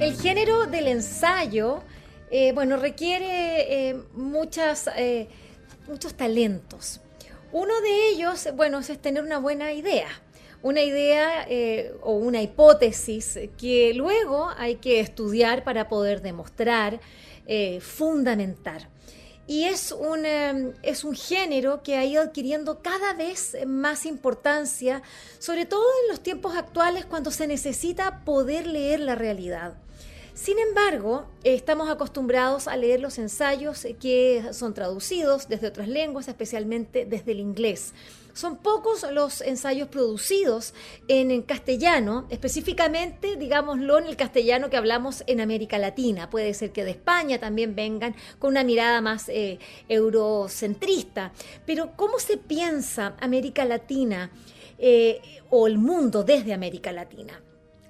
El género del ensayo, eh, bueno, requiere eh, eh, muchos talentos. Uno de ellos, bueno, es tener una buena idea, una idea o una hipótesis que luego hay que estudiar para poder demostrar, fundamentar. Y es un, es un género que ha ido adquiriendo cada vez más importancia, sobre todo en los tiempos actuales cuando se necesita poder leer la realidad. Sin embargo, estamos acostumbrados a leer los ensayos que son traducidos desde otras lenguas, especialmente desde el inglés. Son pocos los ensayos producidos en, castellano, específicamente, digámoslo, en el castellano que hablamos en América Latina. Puede ser que de España también vengan con una mirada más eh, eurocentrista. Pero ¿cómo se piensa América Latina eh, o el mundo desde América Latina?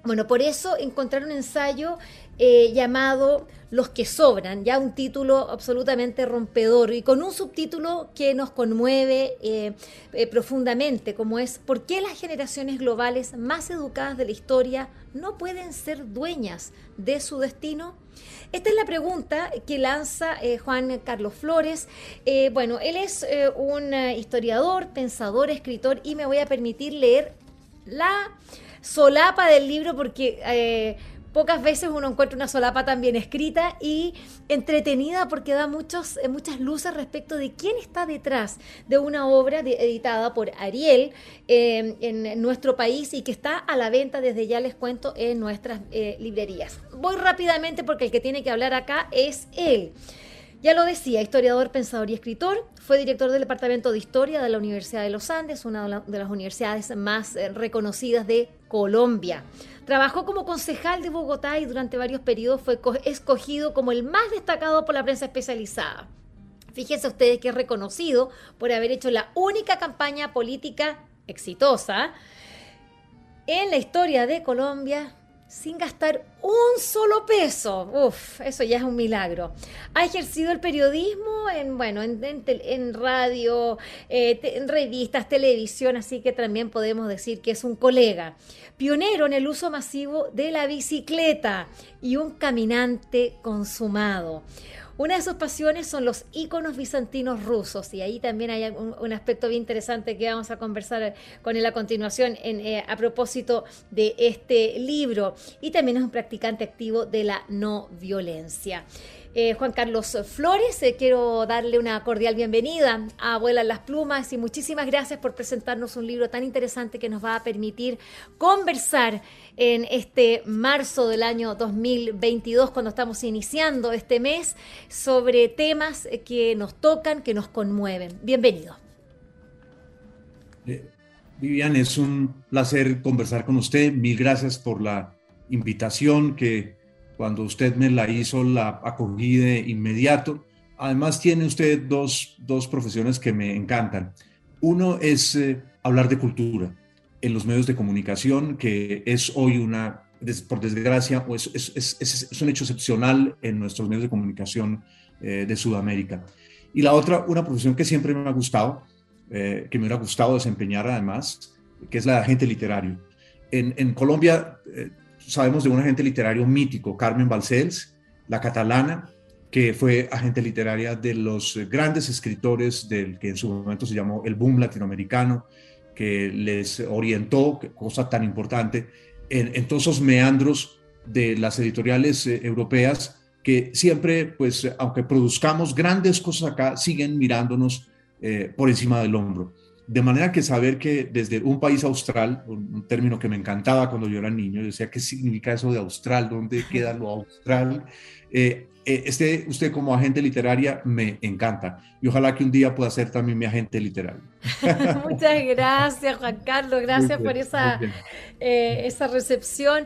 Bueno, por eso encontrar un ensayo eh, llamado Los que sobran, ya un título absolutamente rompedor y con un subtítulo que nos conmueve eh, eh, profundamente, como es ¿por qué las generaciones globales más educadas de la historia no pueden ser dueñas de su destino? Esta es la pregunta que lanza Juan Carlos Flores. bueno, él es un historiador, pensador, escritor y me voy a permitir leer la solapa del libro porque pocas veces uno encuentra una solapa tan bien escrita y entretenida porque da muchos, eh, muchas luces respecto de quién está detrás de una obra editada por Ariel eh, en nuestro país y que está a la venta desde ya les cuento en nuestras eh, librerías. Voy rápidamente porque el que tiene que hablar acá es él. Ya lo decía, historiador, pensador y escritor, fue director del Departamento de Historia de la Universidad de los Andes, una de las universidades más reconocidas de Colombia. Trabajó como concejal de Bogotá y durante varios periodos fue escogido como el más destacado por la prensa especializada. Fíjense ustedes que es reconocido por haber hecho la única campaña política exitosa en la historia de Colombia sin gastar un solo peso. Uf, eso ya es un milagro. Ha ejercido el periodismo en, bueno, en, en, radio, eh, en revistas, televisión, así que también podemos decir que es un colega. Pionero en el uso masivo de la bicicleta y un caminante consumado. Una de sus pasiones son los íconos bizantinos rusos y ahí también hay un, aspecto bien interesante que vamos a conversar con él a continuación eh, a propósito de este libro. Y también es un practicante activo de la no violencia. Eh, Juan Carlos Flores. Eh, quiero darle una cordial bienvenida a Abuela las Plumas y muchísimas gracias por presentarnos un libro tan interesante que nos va a permitir conversar en este marzo del año 2022, cuando estamos iniciando este mes, sobre temas que nos tocan, que nos conmueven. Bienvenido. Eh, Vivian, es un placer conversar con usted. Mil gracias por la invitación que cuando usted me la hizo, la acogí de inmediato. Además, tiene usted dos, profesiones que me encantan. Uno es eh, hablar de cultura en los medios de comunicación, que es hoy una, por desgracia, es, es, es, un hecho excepcional en nuestros medios de comunicación eh, de Sudamérica. Y la otra, una profesión que siempre me ha gustado, eh, que me hubiera gustado desempeñar además, que es la de agente literario. En, en Colombia sabemos de un agente literario mítico, Carmen Balcells, la catalana, que fue agente literaria de los grandes escritores del que en su momento se llamó el boom latinoamericano, que les orientó, cosa tan importante, en, todos esos meandros de las editoriales eh, europeas que siempre, pues, aunque produzcamos grandes cosas acá, siguen mirándonos eh, por encima del hombro. De manera que saber que desde un país austral, un término que me encantaba cuando yo era niño, yo decía, ¿qué significa eso de austral? ¿Dónde queda lo austral? Eh, eh, este, usted como agente literaria me encanta y ojalá que un día pueda ser también mi agente literario. Muchas gracias, Juan Carlos, gracias por esa, eh, esa recepción.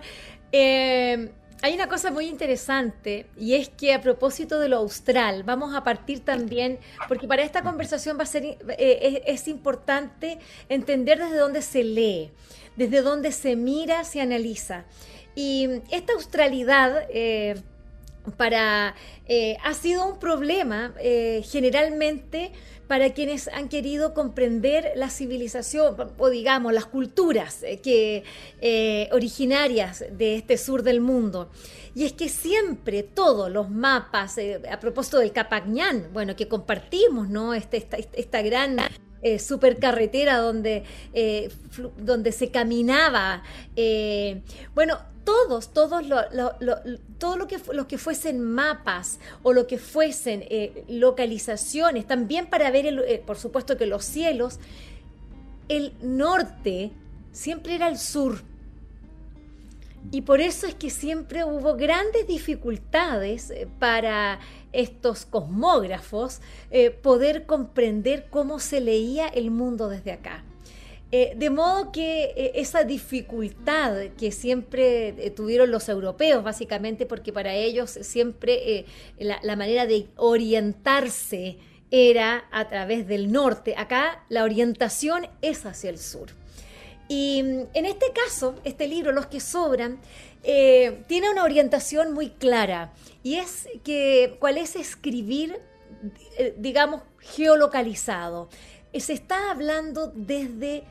Eh, hay una cosa muy interesante y es que a propósito de lo austral, vamos a partir también, porque para esta conversación va a ser, eh, es, importante entender desde dónde se lee, desde dónde se mira, se analiza. Y esta australidad eh, para, eh, ha sido un problema generalmente para quienes han querido comprender la civilización o digamos las culturas eh, que, eh, originarias de este sur del mundo. Y es que siempre todos los mapas, eh, a propósito del Capagñán, bueno, que compartimos, ¿no? Este, esta, esta gran supercarretera donde, donde se caminaba. bueno, todos, todos lo, todo lo que, lo que fuesen mapas o lo que fuesen eh, localizaciones, también para ver, eh, por supuesto que los cielos, el norte siempre era el sur. Y por eso es que siempre hubo grandes dificultades eh, para estos cosmógrafos poder comprender cómo se leía el mundo desde acá. Eh, de modo que eh, esa dificultad que siempre eh, tuvieron los europeos, básicamente porque para ellos siempre la, manera de orientarse era a través del norte, acá la orientación es hacia el sur. Y mm, en este caso, este libro, Los que sobran, tiene una orientación muy clara y es que cuál es escribir, digamos, geolocalizado. Se está hablando desde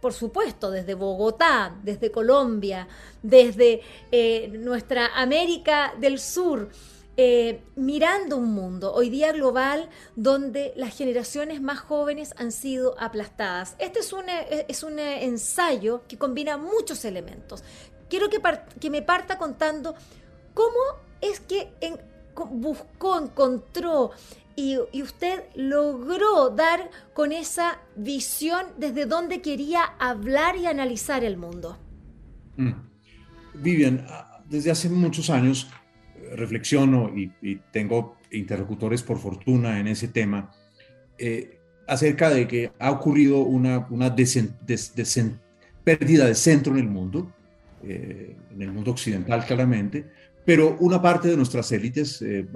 por supuesto, desde Bogotá, desde Colombia, desde eh, nuestra América del Sur, eh, mirando un mundo hoy día global donde las generaciones más jóvenes han sido aplastadas. Este es un, eh, es un ensayo que combina muchos elementos. Quiero que, que me parta contando cómo es que buscó, encontró y, usted logró dar con esa visión desde donde quería hablar y analizar el mundo. Mm. Vivian, ah, desde hace muchos años eh, reflexiono y, tengo interlocutores por fortuna en ese tema eh, acerca de que ha ocurrido una, una pérdida de centro en el mundo, eh, en el mundo occidental claramente, pero una parte de nuestras élites eh,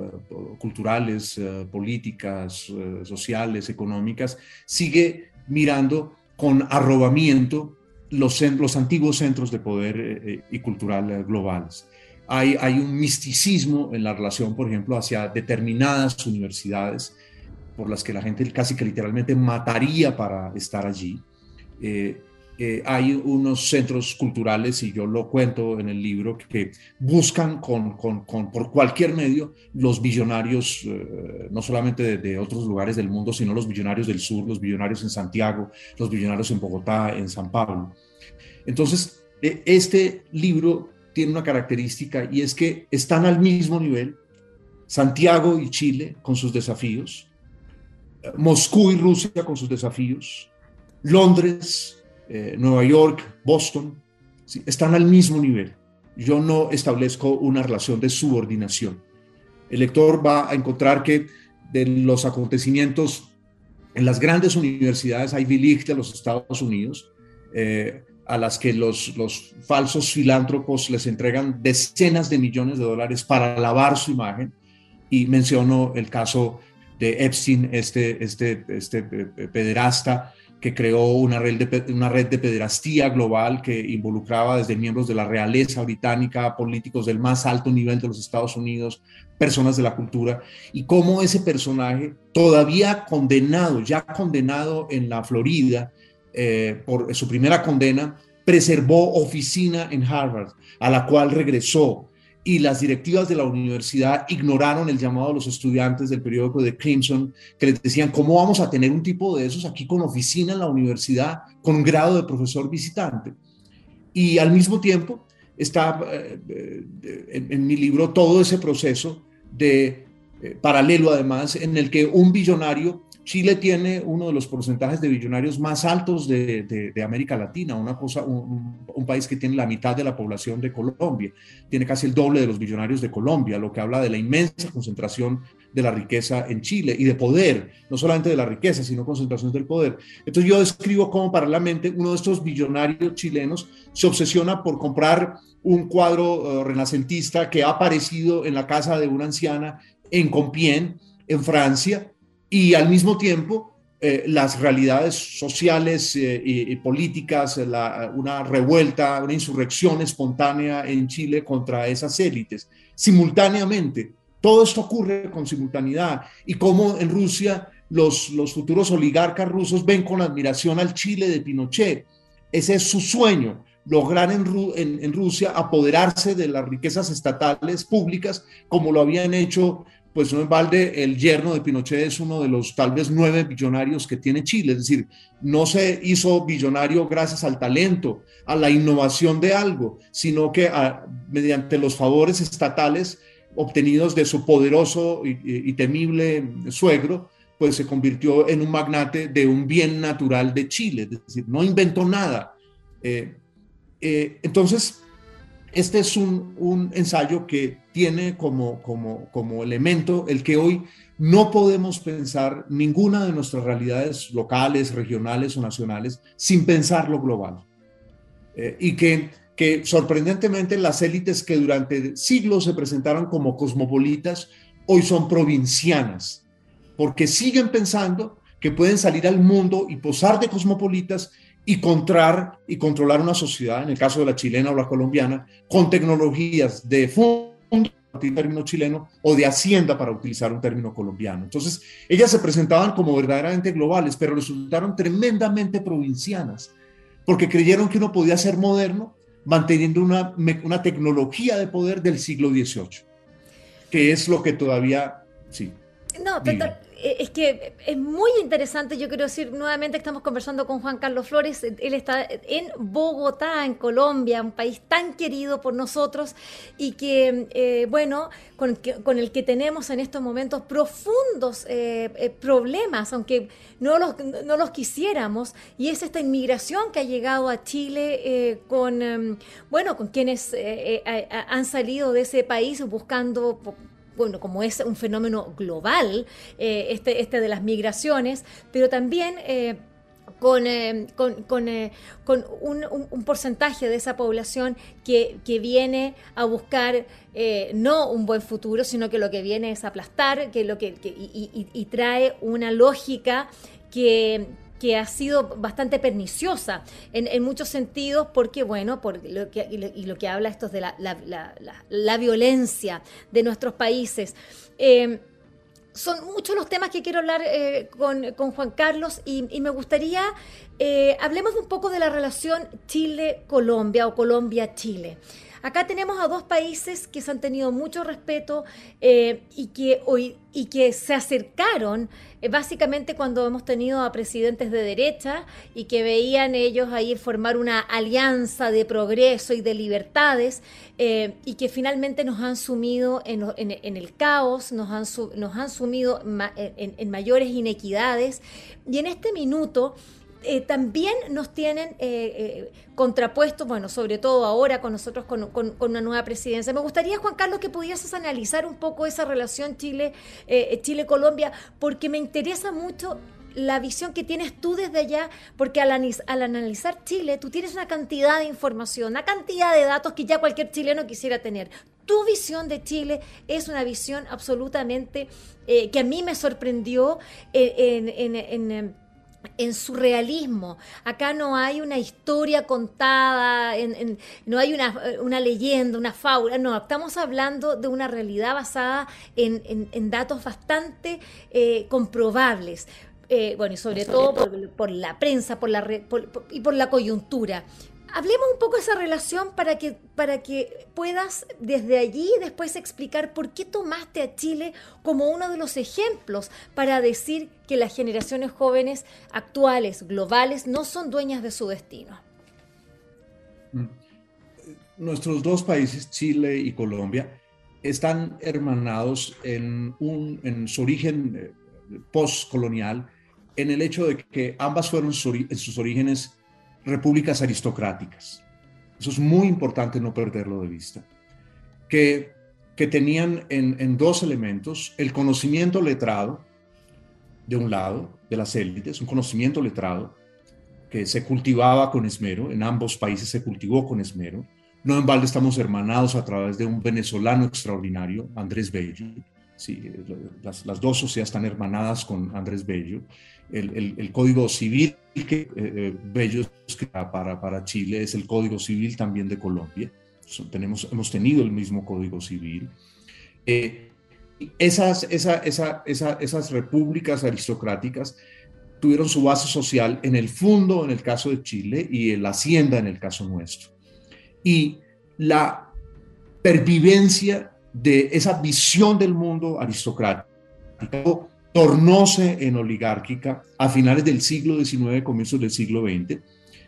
culturales, eh, políticas, eh, sociales, económicas, sigue mirando con arrobamiento los, los antiguos centros de poder y cultural globales. Hay, hay, un misticismo en la relación, por ejemplo, hacia determinadas universidades por las que la gente casi que literalmente mataría para estar allí. Eh, hay unos centros culturales, y yo lo cuento en el libro, que buscan con, con, por cualquier medio los billonarios, eh, no solamente de, otros lugares del mundo, sino los billonarios del sur, los billonarios en Santiago, los billonarios en Bogotá, en San Pablo. Entonces, e, este libro tiene una característica y es que están al mismo nivel Santiago y Chile con sus desafíos, Moscú y Rusia con sus desafíos, Londres, eh, Nueva York, Boston, están al mismo nivel. Yo no establezco una relación de subordinación. El lector va a encontrar que de los acontecimientos en las grandes universidades hay Licht de los Estados Unidos, eh, a las que los, los falsos filántropos les entregan decenas de millones de dólares para lavar su imagen. Y menciono el caso de Epstein, este, este, este eh, pederasta que creó una red, de, una red de pederastía global que involucraba desde miembros de la realeza británica, políticos del más alto nivel de los Estados Unidos, personas de la cultura, y cómo ese personaje, todavía condenado, ya condenado en la Florida eh, por su primera condena, preservó oficina en Harvard, a la cual regresó y las directivas de la universidad ignoraron el llamado de los estudiantes del periódico de Crimson, que les decían, ¿cómo vamos a tener un tipo de esos aquí con oficina en la universidad, con grado de profesor visitante? Y al mismo tiempo está eh, eh, en, mi libro todo ese proceso de eh, paralelo además, en el que un billonario Chile tiene uno de los porcentajes de billonarios más altos de, América Latina, una cosa, un, país que tiene la mitad de la población de Colombia, tiene casi el doble de los billonarios de Colombia, lo que habla de la inmensa concentración de la riqueza en Chile y de poder, no solamente de la riqueza, sino concentración del poder. Entonces yo describo cómo paralelamente uno de estos billonarios chilenos se obsesiona por comprar un cuadro eh, renacentista que ha aparecido en la casa de una anciana en Compiègne, en Francia, y al mismo tiempo eh, las realidades sociales eh, y, políticas, una revuelta, una insurrección espontánea en Chile contra esas élites. Simultáneamente, todo esto ocurre con simultaneidad y como en Rusia los, los futuros oligarcas rusos ven con admiración al Chile de Pinochet. Ese es su sueño, lograr en, Rusia apoderarse de las riquezas estatales públicas como lo habían hecho pues no en balde el yerno de Pinochet es uno de los tal vez nueve billonarios que tiene Chile, es decir, no se hizo billonario gracias al talento, a la innovación de algo, sino que mediante los favores estatales obtenidos de su poderoso y, temible suegro, pues se convirtió en un magnate de un bien natural de Chile, es decir, no inventó nada. Eh, eh, entonces, este es un, ensayo que tiene como, como, como elemento el que hoy no podemos pensar ninguna de nuestras realidades locales, regionales o nacionales sin pensar lo global. Eh, y que, que sorprendentemente las élites que durante siglos se presentaron como cosmopolitas, hoy son provincianas, porque siguen pensando que pueden salir al mundo y posar de cosmopolitas y, contrar, y controlar una sociedad, en el caso de la chilena o la colombiana, con tecnologías de fondo, término chileno, o de hacienda para utilizar un término colombiano. Entonces, ellas se presentaban como verdaderamente globales, pero resultaron tremendamente provincianas, porque creyeron que uno podía ser moderno manteniendo una, una tecnología de poder del siglo XVIII, que es lo que todavía, sí. No, total, eh, es que es muy interesante, yo quiero decir, nuevamente estamos conversando con Juan Carlos Flores, él está en Bogotá, en Colombia, un país tan querido por nosotros y que, eh, bueno, con, con, el que tenemos en estos momentos profundos eh, problemas, aunque no los, no los quisiéramos, y es esta inmigración que ha llegado a Chile con, em, bueno, con quienes han salido de ese país buscando bueno, como es un fenómeno global, eh, este, este de las migraciones, pero también eh, con, eh, con, con, un, porcentaje de esa población que, viene a buscar no un buen futuro, sino que lo que viene es aplastar, que lo que, y, trae una lógica que, que ha sido bastante perniciosa en, muchos sentidos, porque, bueno, por lo que, y lo que habla esto es de la, violencia de nuestros países. Eh, son muchos los temas que quiero hablar eh, con, Juan Carlos y, me gustaría, eh, hablemos un poco de la relación Chile-Colombia o Colombia-Chile. Acá tenemos a dos países que se han tenido mucho respeto eh, y, que hoy, y que se acercaron eh, básicamente cuando hemos tenido a presidentes de derecha y que veían ellos ahí formar una alianza de progreso y de libertades eh, y que finalmente nos han sumido en, el caos, nos han, nos han sumido en mayores inequidades. Y en este minuto eh, también nos tienen eh, eh, contrapuestos, bueno, sobre todo ahora con nosotros con, una nueva presidencia. Me gustaría, Juan Carlos, que pudieses analizar un poco esa relación Chile, Chile-Colombia, porque me interesa mucho la visión que tienes tú desde allá, porque al, al, analizar Chile, tú tienes una cantidad de información, una cantidad de datos que ya cualquier chileno quisiera tener. Tu visión de Chile es una visión absolutamente que a mí me sorprendió en, en en su realismo. Acá no hay una historia contada, no hay una, leyenda, una fábula, no, estamos hablando de una realidad basada en, datos bastante eh, comprobables. Eh, bueno, y sobre todo por, la prensa por la, y por la coyuntura. Hablemos un poco de esa relación para que, para que puedas desde allí después explicar por qué tomaste a Chile como uno de los ejemplos para decir que las generaciones jóvenes actuales, globales, no son dueñas de su destino. Mm. Nuestros dos países, Chile y Colombia, están hermanados en, un, en su origen eh, postcolonial, en el hecho de que ambas fueron en sus orígenes repúblicas aristocráticas. Eso es muy importante no perderlo de vista. Que que tenían en, dos elementos, el conocimiento letrado, de un lado, de las élites, un conocimiento letrado que se cultivaba con esmero, en ambos países se cultivó con esmero. No en balde estamos hermanados a través de un venezolano extraordinario, Andrés Bello. Sí, las, dos sociedades están hermanadas con Andrés Bello. El, código civil que eh, eh, Bello para, para Chile es el código civil también de Colombia tenemos, hemos tenido el mismo código civil. Eh, esas, esa, esa, esas repúblicas aristocráticas tuvieron su base social en el fondo en el caso de Chile y en la hacienda en el caso nuestro. Y la pervivencia de esa visión del mundo aristocrático tornóse en oligárquica a finales del siglo XIX, comienzos del siglo XX,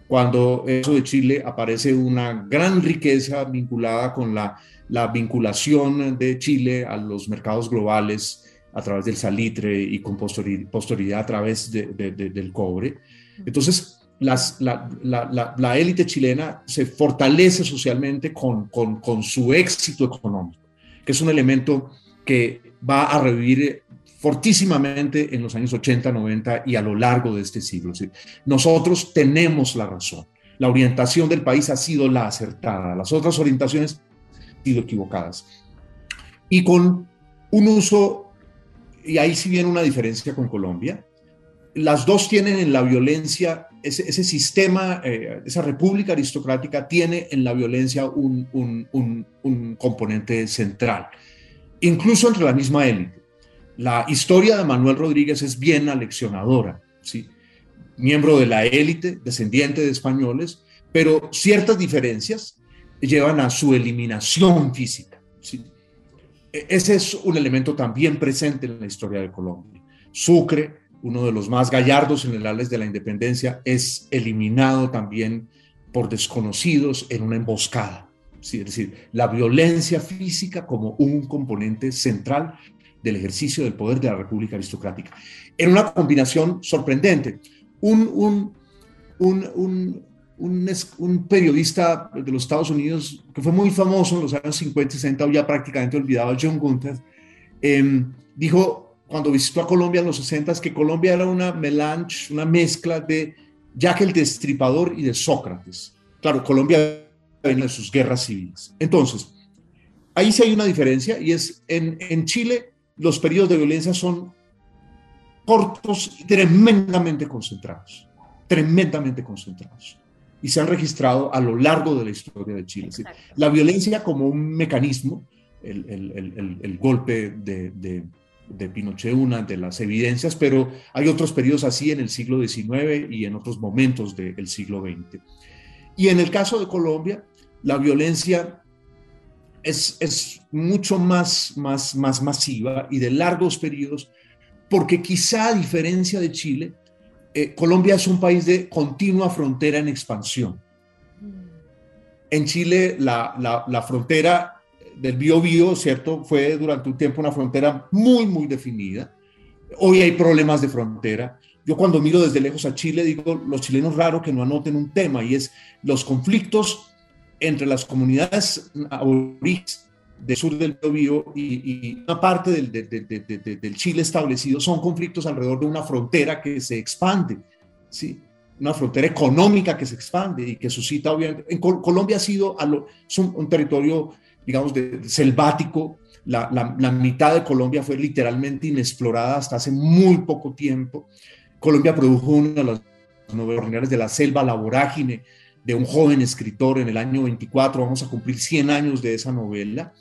cuando eso de Chile aparece una gran riqueza vinculada con la, la vinculación de Chile a los mercados globales a través del salitre y con posterioridad a través de, del cobre. Entonces, la, la, élite chilena se fortalece socialmente con, su éxito económico, que es un elemento que va a revivir fortísimamente en los años 80, 90 y a lo largo de este siglo. Nosotros tenemos la razón. La orientación del país ha sido la acertada. Las otras orientaciones han sido equivocadas. Y con un uso, y ahí sí viene una diferencia con Colombia, las dos tienen en la violencia, ese, sistema, eh, esa república aristocrática tiene en la violencia un, un componente central, incluso entre la misma élite. La historia de Manuel Rodríguez es bien aleccionadora, ¿sí? miembro de la élite, descendiente de españoles, pero ciertas diferencias llevan a su eliminación física. ¿sí? E, ese es un elemento también presente en la historia de Colombia. Sucre, uno de los más gallardos generales de la independencia, es eliminado también por desconocidos en una emboscada. ¿sí? Es decir, la violencia física como un componente central del ejercicio del poder de la República Aristocrática. En una combinación sorprendente. Un, un, un, periodista de los Estados Unidos que fue muy famoso en los años 50 y 60, ya prácticamente olvidado, John Gunther, em, dijo cuando visitó a Colombia en los 60 que Colombia era una melange, una mezcla de Jack el Destripador y de Sócrates. Claro, Colombia venía de sus guerras civiles. Entonces, ahí sí hay una diferencia y es en, en Chile los periodos de violencia son cortos y tremendamente concentrados, tremendamente concentrados. Y se han registrado a lo largo de la historia de Chile. La violencia como un mecanismo, el, golpe de, de, Pinochet, una de las evidencias, pero hay otros periodos así en el siglo XIX y en otros momentos del siglo XX. Y en el caso de Colombia, la violencia es, mucho más, más, más masiva y de largos periodos, porque quizá a diferencia de Chile, eh, Colombia es un país de continua frontera en expansión. En Chile, la, la, frontera del Bío ¿cierto? Fue durante un tiempo una frontera muy, muy definida. Hoy hay problemas de frontera. Yo cuando miro desde lejos a Chile digo, los chilenos raro que no anoten un tema y es los conflictos entre las comunidades aborígenes del sur del Biobío y, una parte del, del, Chile establecido son conflictos alrededor de una frontera que se expande, ¿sí? una frontera económica que se expande y que suscita, obviamente, en Colombia ha sido un, territorio, digamos, de, selvático, la, la, mitad de Colombia fue literalmente inexplorada hasta hace muy poco tiempo. Colombia produjo una de las novelas de la selva, la vorágine, de un joven escritor en el año 24, vamos a cumplir 100 años de esa novela.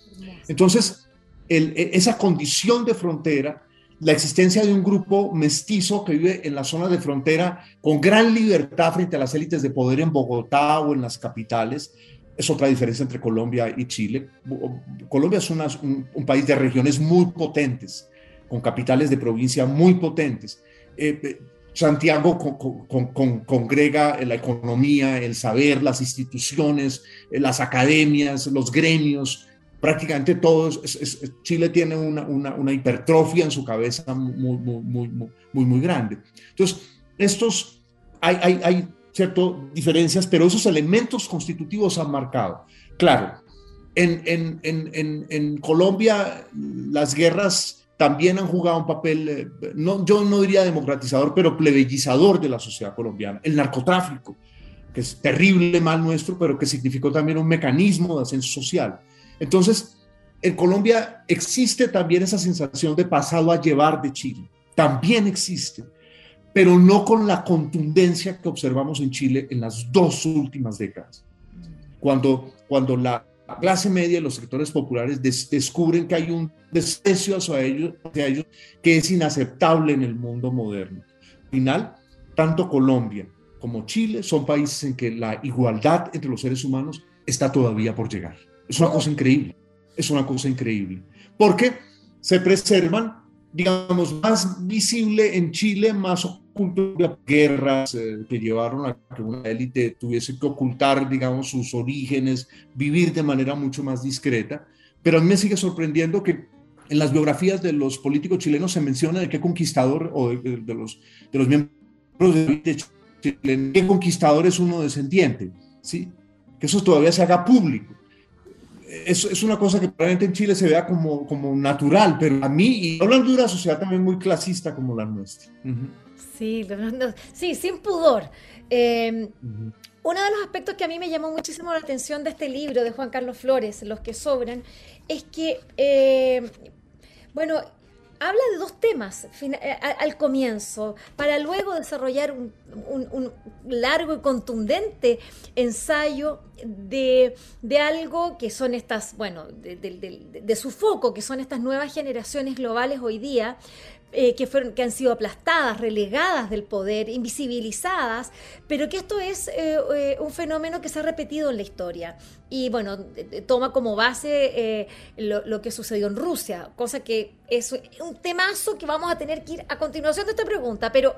Entonces, e, esa condición de frontera, la existencia de un grupo mestizo que vive en la zona de frontera con gran libertad frente a las élites de poder en Bogotá o en las capitales, es otra diferencia entre Colombia y Chile. Colombia es un, país de regiones muy potentes, con capitales de provincia muy potentes. Eh, eh, Santiago congrega la economía, el saber, las instituciones, eh, las academias, los gremios, prácticamente todos. Chile tiene una, hipertrofia en su cabeza muy, muy, muy, muy, grande. Entonces, estos, hay, hay, hay ciertas diferencias, pero esos elementos constitutivos han marcado. Claro, En, en, Colombia las guerras también han jugado un papel, eh, no, yo no diría democratizador, pero plebeyizador de la sociedad colombiana. El narcotráfico, que es terrible mal nuestro, pero que significó también un mecanismo de ascenso social. Entonces, en Colombia existe también esa sensación de pasado a llevar de Chile. También existe, pero no con la contundencia que observamos en Chile en las dos últimas décadas. Cuando, cuando la clase media y los sectores populares descubren que hay un desprecio hacia ellos, hacia ellos que es inaceptable en el mundo moderno. Al final, tanto Colombia como Chile son países en que la igualdad entre los seres humanos está todavía por llegar. Es una cosa increíble, es una cosa increíble. Porque se preservan, digamos, más visible en Chile, más oculto las guerras eh, que llevaron a que una élite tuviese que ocultar, digamos, sus orígenes, vivir de manera mucho más discreta. Pero a mí me sigue sorprendiendo que en las biografías de los políticos chilenos se menciona de qué conquistador o de, los, de los miembros de Chile, qué conquistador es uno descendiente, ¿sí? Que eso todavía se haga público es, es, una cosa que probablemente en Chile se vea como, como natural, pero a mí, y hablando de una sociedad también muy clasista como la nuestra. Sí, sí, sin pudor. Em, uno de los aspectos que a mí me llamó muchísimo la atención de este libro de Juan Carlos Flores, Los que sobran, es que, eh, bueno, habla de dos temas eh, al comienzo, para luego desarrollar un, largo y contundente ensayo de, algo que son estas, bueno, de, su foco, que son estas nuevas generaciones globales hoy día, eh, que, fueron, que han sido aplastadas, relegadas del poder, invisibilizadas, pero que esto es eh, eh, un fenómeno que se ha repetido en la historia. Y bueno, toma como base lo, que sucedió en Rusia, cosa que es un temazo que vamos a tener que ir a continuación de esta pregunta, pero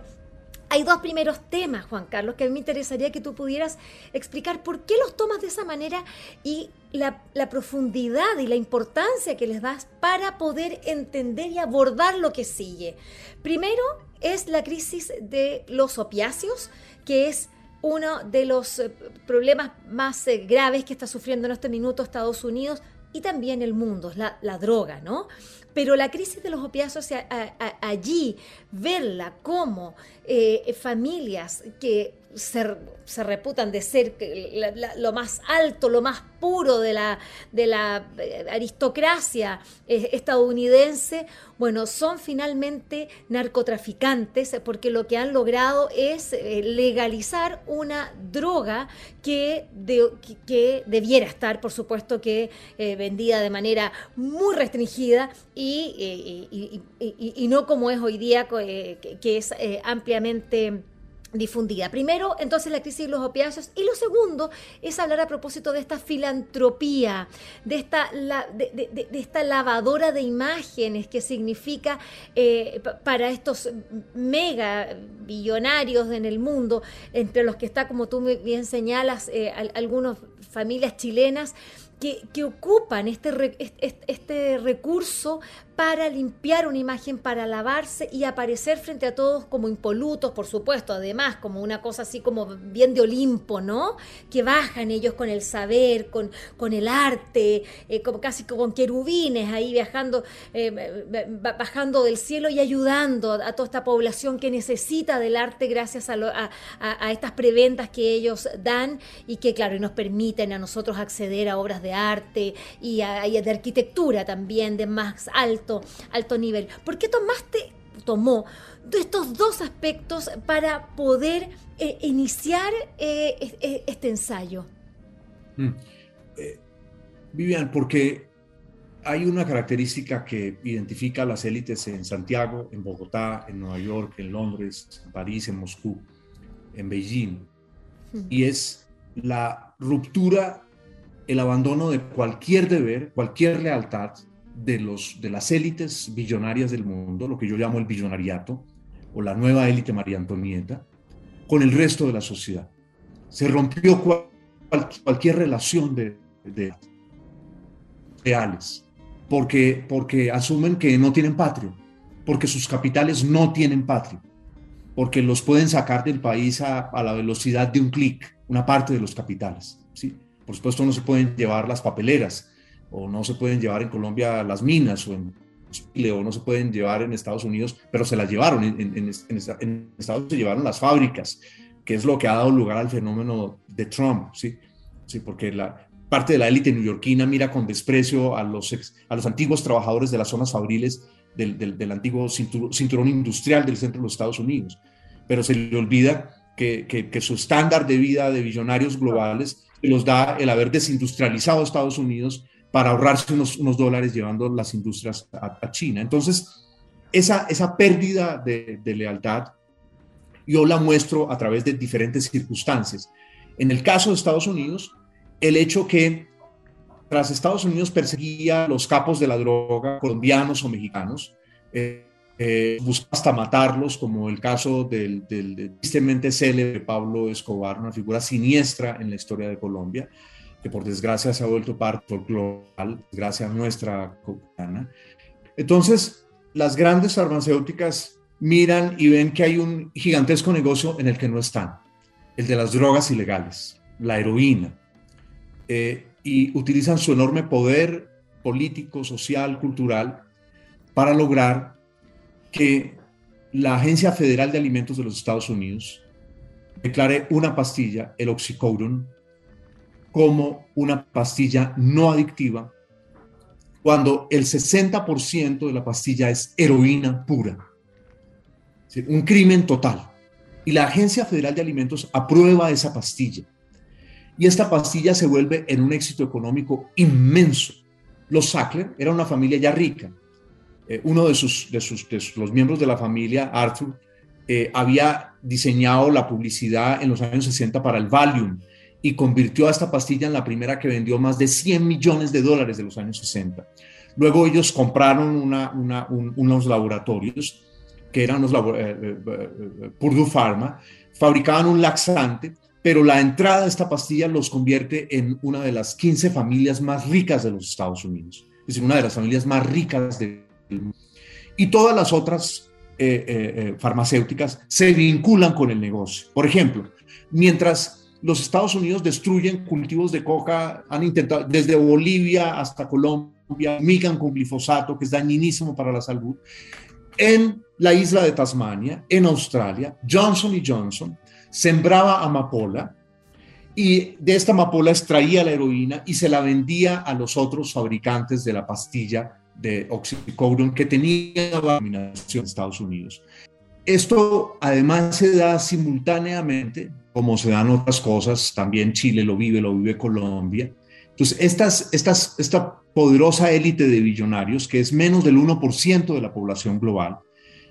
hay dos primeros temas, Juan Carlos, que a mí me interesaría que tú pudieras explicar por qué los tomas de esa manera y la, profundidad y la importancia que les das para poder entender y abordar lo que sigue. Primero es la crisis de los opiáceos, que es uno de los eh, problemas más eh, graves que está sufriendo en este minuto Estados Unidos y también el mundo, la, la droga, ¿no? Pero la crisis de los opiáceos allí, verla como eh, familias que se, reputan de ser lo más alto, lo más puro de la, de la eh, aristocracia eh, estadounidense, bueno, son finalmente narcotraficantes porque lo que han logrado es eh, legalizar una droga que, que, debiera estar, por supuesto, que vendida de manera muy restringida y, y, no como es hoy día, que es ampliamente difundida. Primero, entonces, la crisis de los opiáceos y lo segundo es hablar a propósito de esta filantropía, de esta, de, esta lavadora de imágenes que significa eh, para estos mega billonarios en el mundo, entre los que está, como tú bien señalas, eh, algunas familias chilenas, que, ocupan este, este recurso para limpiar una imagen, para lavarse y aparecer frente a todos como impolutos, por supuesto, además, como una cosa así como bien de Olimpo, ¿no? Que bajan ellos con el saber, con, con el arte, eh, como casi con querubines ahí viajando, eh, bajando del cielo y ayudando a toda esta población que necesita del arte gracias a, a, estas preventas que ellos dan y que, claro, nos permiten a nosotros acceder a obras de arte y, y de arquitectura también de más alto alto, nivel. ¿Por qué tomaste, tomó estos dos aspectos para poder eh, iniciar eh, este ensayo? Mm. Eh, Vivian, porque hay una característica que identifica a las élites en Santiago, en Bogotá, en Nueva York, en Londres, en París, en Moscú, en Beijing, mm. y es la ruptura, el abandono de cualquier deber, cualquier lealtad, de, los, de las élites billonarias del mundo, lo que yo llamo el billonariato, o la nueva élite María Antonieta, con el resto de la sociedad. Se rompió cualquier relación de, de, reales, porque, porque asumen que no tienen patria, porque sus capitales no tienen patria, porque los pueden sacar del país a, a la velocidad de un clic, una parte de los capitales. ¿sí? Por supuesto no se pueden llevar las papeleras, o no se pueden llevar en Colombia las minas, o en Chile, o no se pueden llevar en Estados Unidos, pero se las llevaron, en, Estados Unidos se llevaron las fábricas, que es lo que ha dado lugar al fenómeno de Trump, ¿sí? Sí, porque la, parte de la élite neoyorquina mira con desprecio a los, a los antiguos trabajadores de las zonas fabriles del, del, antiguo cinturón, industrial del centro de los Estados Unidos, pero se le olvida que, su estándar de vida de billonarios globales los da el haber desindustrializado Estados Unidos para ahorrarse unos, dólares llevando las industrias a, China. Entonces, esa, esa pérdida de, lealtad yo la muestro a través de diferentes circunstancias. En el caso de Estados Unidos, el hecho que tras Estados Unidos perseguía a los capos de la droga, colombianos o mexicanos, eh, eh, buscaba hasta matarlos, como el caso del, tristemente célebre Pablo Escobar, una figura siniestra en la historia de Colombia, que por desgracia se ha vuelto parte global, gracias a nuestra comunidad. Entonces, las grandes farmacéuticas miran y ven que hay un gigantesco negocio en el que no están, el de las drogas ilegales, la heroína, eh, y utilizan su enorme poder político, social, cultural, para lograr que la Agencia Federal de Alimentos de los Estados Unidos declare una pastilla, el oxycodone, como una pastilla no adictiva, cuando el 60% de la pastilla es heroína pura. Un crimen total. Y la Agencia Federal de Alimentos aprueba esa pastilla y esta pastilla se vuelve en un éxito económico inmenso. Los Sackler era una familia ya rica. Eh, uno de, sus, de, sus, los miembros de la familia, Arthur, eh, había diseñado la publicidad en los años 60 para el Valium y convirtió a esta pastilla en la primera que vendió más de 100 millones de dólares de los años 60. Luego ellos compraron una, unos laboratorios que eran los eh, Purdue Pharma, fabricaban un laxante pero la entrada de esta pastilla los convierte en una de las 15 familias más ricas de los Estados Unidos, es decir, una de las familias más ricas mundo. Y todas las otras eh, eh, eh, farmacéuticas se vinculan con el negocio. Por ejemplo, mientras los Estados Unidos destruyen cultivos de coca, han intentado desde Bolivia hasta Colombia, migan con glifosato, que es dañinísimo para la salud. En la isla de Tasmania, en Australia, Johnson y Johnson sembraba amapola y de esta amapola extraía la heroína y se la vendía a los otros fabricantes de la pastilla de oxycodone que tenía dominación en Estados Unidos. Esto además se da simultáneamente, como se dan otras cosas, también Chile lo vive, lo vive Colombia. Entonces, estas, estas, esta poderosa élite de billonarios, que es menos del 1% de la población global,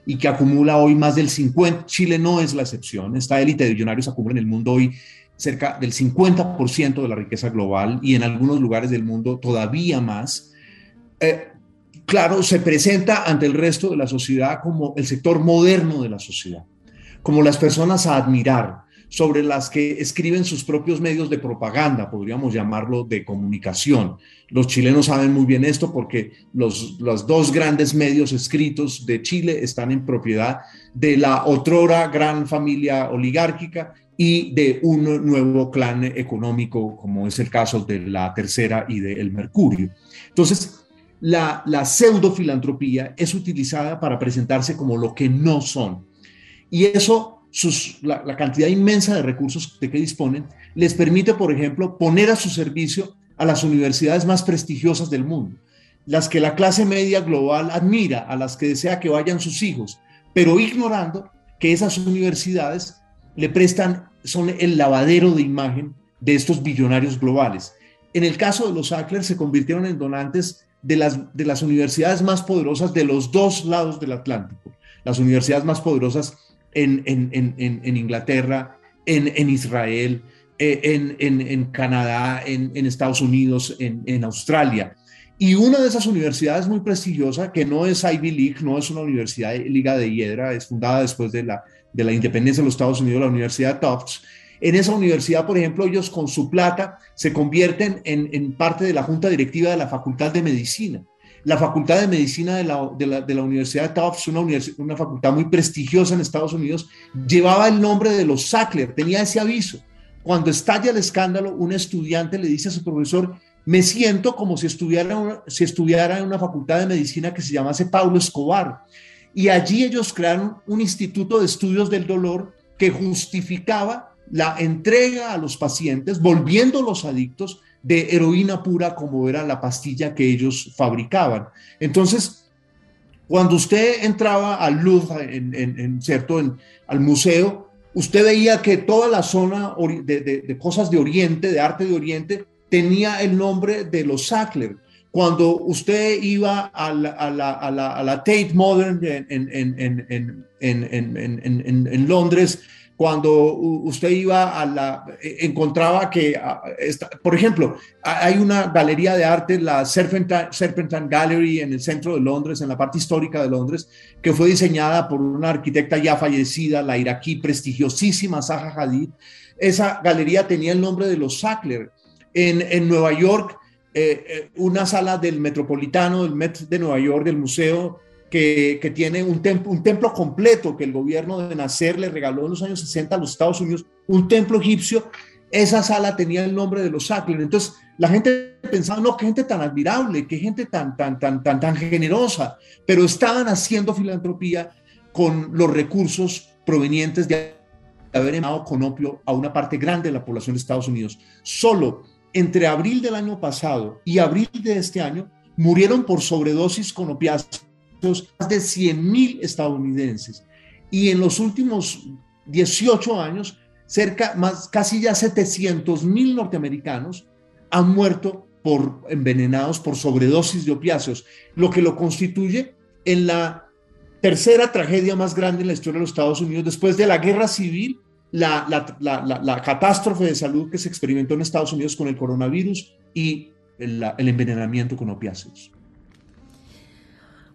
y que acumula hoy más del 50%, Chile no es la excepción, esta élite de millonarios acumula en el mundo hoy cerca del 50% de la riqueza global y en algunos lugares del mundo todavía más. Eh, claro, se presenta ante el resto de la sociedad como el sector moderno de la sociedad, como las personas a admirar, sobre las que escriben sus propios medios de propaganda, podríamos llamarlo de comunicación. Los chilenos saben muy bien esto porque los, los dos grandes medios escritos de Chile están en propiedad de la otrora gran familia oligárquica y de un nuevo clan económico, como es el caso de la Tercera y del Mercurio. Entonces, la, la pseudo filantropía es utilizada para presentarse como lo que no son. Y eso la, cantidad inmensa de recursos de que disponen, les permite, por ejemplo, poner a su servicio a las universidades más prestigiosas del mundo, las que la clase media global admira, a las que desea que vayan sus hijos, pero ignorando que esas universidades le prestan, son el lavadero de imagen de estos billonarios globales. En el caso de los Sackler se convirtieron en donantes de las, de las universidades más poderosas de los dos lados del Atlántico, las universidades más poderosas en, Inglaterra, en, Israel, eh, en, Canadá, en, Estados Unidos, en, Australia. Y una de esas universidades muy prestigiosa, que no es Ivy League, no es una universidad de Liga de Hiedra, es fundada después de la, de la independencia de los Estados Unidos, la Universidad Tufts. En esa universidad, por ejemplo, ellos con su plata se convierten en parte de la junta directiva de la Facultad de Medicina. La Facultad de Medicina de la, Universidad de Tufts, una, una facultad muy prestigiosa en Estados Unidos, llevaba el nombre de los Sackler, tenía ese aviso. Cuando estalla el escándalo, un estudiante le dice a su profesor, me siento como si estuviera en una facultad de medicina que se llamase Pablo Escobar. Y allí ellos crearon un instituto de estudios del dolor que justificaba la entrega a los pacientes, volviéndolos adictos de heroína pura como era la pastilla que ellos fabricaban. Entonces, cuando usted entraba al Louvre, en, cierto, al museo, usted veía que toda la zona de, cosas de Oriente, de arte de Oriente, tenía el nombre de los Sackler. Cuando usted iba a la, Tate Modern en, Londres, cuando usted iba a la, e, encontraba que, por ejemplo, hay una galería de arte, la Serpentine, Gallery en el centro de Londres, en la parte histórica de Londres, que fue diseñada por una arquitecta ya fallecida, la iraquí prestigiosísima Zaha Hadid. Esa galería tenía el nombre de los Sackler. En, en Nueva York, eh, eh, una sala del Metropolitano, del Met de Nueva York, del museo, que, tiene un, templo, un templo completo que el gobierno de Nasser le regaló en los años 60 a los Estados Unidos, un templo egipcio. Esa sala tenía el nombre de los Sackler. Entonces, la gente pensaba, no, qué gente tan admirable, qué gente tan, tan, tan, tan, tan generosa, pero estaban haciendo filantropía con los recursos provenientes de haber enviado con opio a una parte grande de la población de Estados Unidos. Solo entre abril del año pasado y abril de este año murieron por sobredosis con opiáceos más de 100 mil estadounidenses. Y en los últimos 18 años, cerca, más, casi ya 700 mil norteamericanos han muerto por envenenados por sobredosis de opiáceos, lo que lo constituye en la tercera tragedia más grande en la historia de los Estados Unidos, después de la guerra civil, la, la, catástrofe de salud que se experimentó en Estados Unidos con el coronavirus y el, el envenenamiento con opiáceos.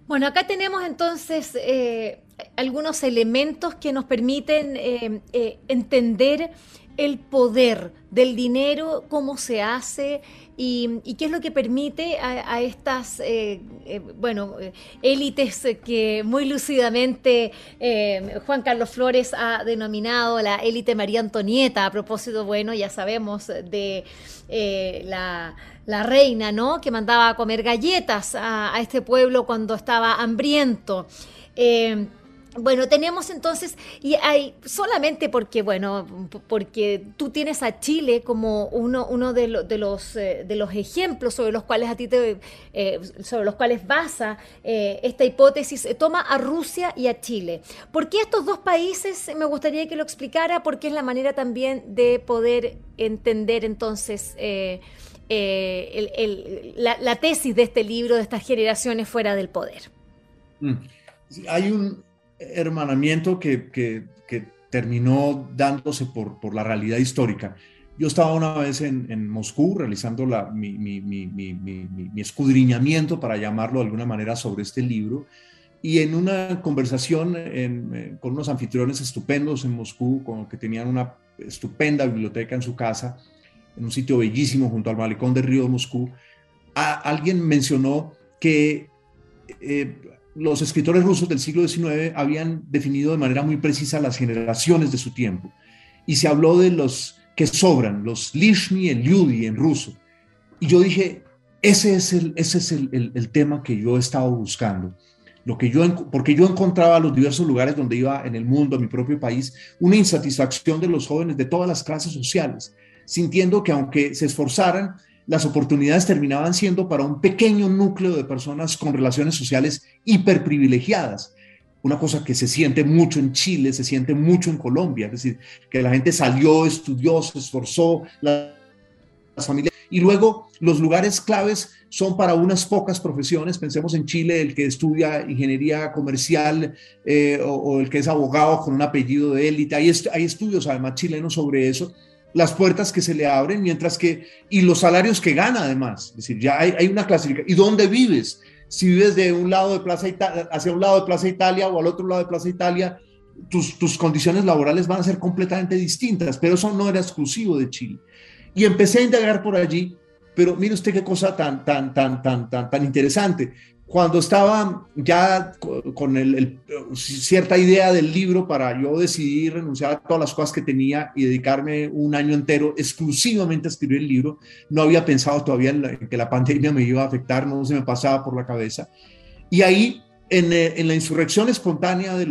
Bueno, acá tenemos entonces eh, algunos elementos que nos permiten eh, eh, entender el poder del dinero, cómo se hace y, qué es lo que permite a, estas, bueno, élites que muy lúcidamente Juan Carlos Flores ha denominado la élite María Antonieta, a propósito, bueno, ya sabemos de la la reina, ¿no? Que mandaba a comer galletas a, este pueblo cuando estaba hambriento. Eh, bueno, tenemos entonces, y hay solamente porque, bueno, porque tú tienes a Chile como uno, uno de, los, eh, de los ejemplos sobre los cuales a ti te, eh, sobre los cuales basa esta hipótesis, toma a Rusia y a Chile. ¿Por qué estos dos países? Me gustaría que lo explicara, porque es la manera también de poder entender entonces eh, la, tesis de este libro, de estas generaciones fuera del poder. Mm. hay un hermanamiento que, terminó dándose por, por, la realidad histórica. Yo estaba una vez en, Moscú realizando la, mi, mi, escudriñamiento, para llamarlo de alguna manera, sobre este libro. Y en una conversación eh, con unos anfitriones estupendos en Moscú, con, que tenían una estupenda biblioteca en su casa, en un sitio bellísimo junto al malecón del río de Moscú, alguien mencionó que eh, los escritores rusos del siglo XIX habían definido de manera muy precisa las generaciones de su tiempo. Y se habló de los que sobran, los lishni, el yudi en ruso. Y yo dije, ese es el, ese es el, el, tema que yo he estado buscando. Lo que yo, porque yo encontraba los diversos lugares donde iba en el mundo, en mi propio país, una insatisfacción de los jóvenes de todas las clases sociales sintiendo que aunque se esforzaran, las oportunidades terminaban siendo para un pequeño núcleo de personas con relaciones sociales hiperprivilegiadas. Una cosa que se siente mucho en Chile, se siente mucho en Colombia, es decir, que la gente salió, estudió, se esforzó, las familias. Y luego los lugares claves son para unas pocas profesiones. Pensemos en Chile, el que estudia ingeniería comercial eh, o, el que es abogado con un apellido de élite. Hay, hay estudios además chilenos sobre eso las puertas que se le abren, mientras que, y los salarios que gana además, es decir, ya hay, una clasificación. ¿Y dónde vives? Si vives de un lado de Plaza Italia, hacia un lado de Plaza Italia o al otro lado de Plaza Italia, tus, tus condiciones laborales van a ser completamente distintas, pero eso no era exclusivo de Chile. Y empecé a indagar por allí, pero mire usted qué cosa tan, tan, tan, tan, tan, tan interesante. Cuando estaba ya con cierta idea del libro para yo decidir renunciar a todas las cosas que tenía y dedicarme un año entero exclusivamente a escribir el libro, no había pensado todavía en, que la pandemia me iba a afectar, no se me pasaba por la cabeza. Y ahí en, en, la insurrección espontánea de,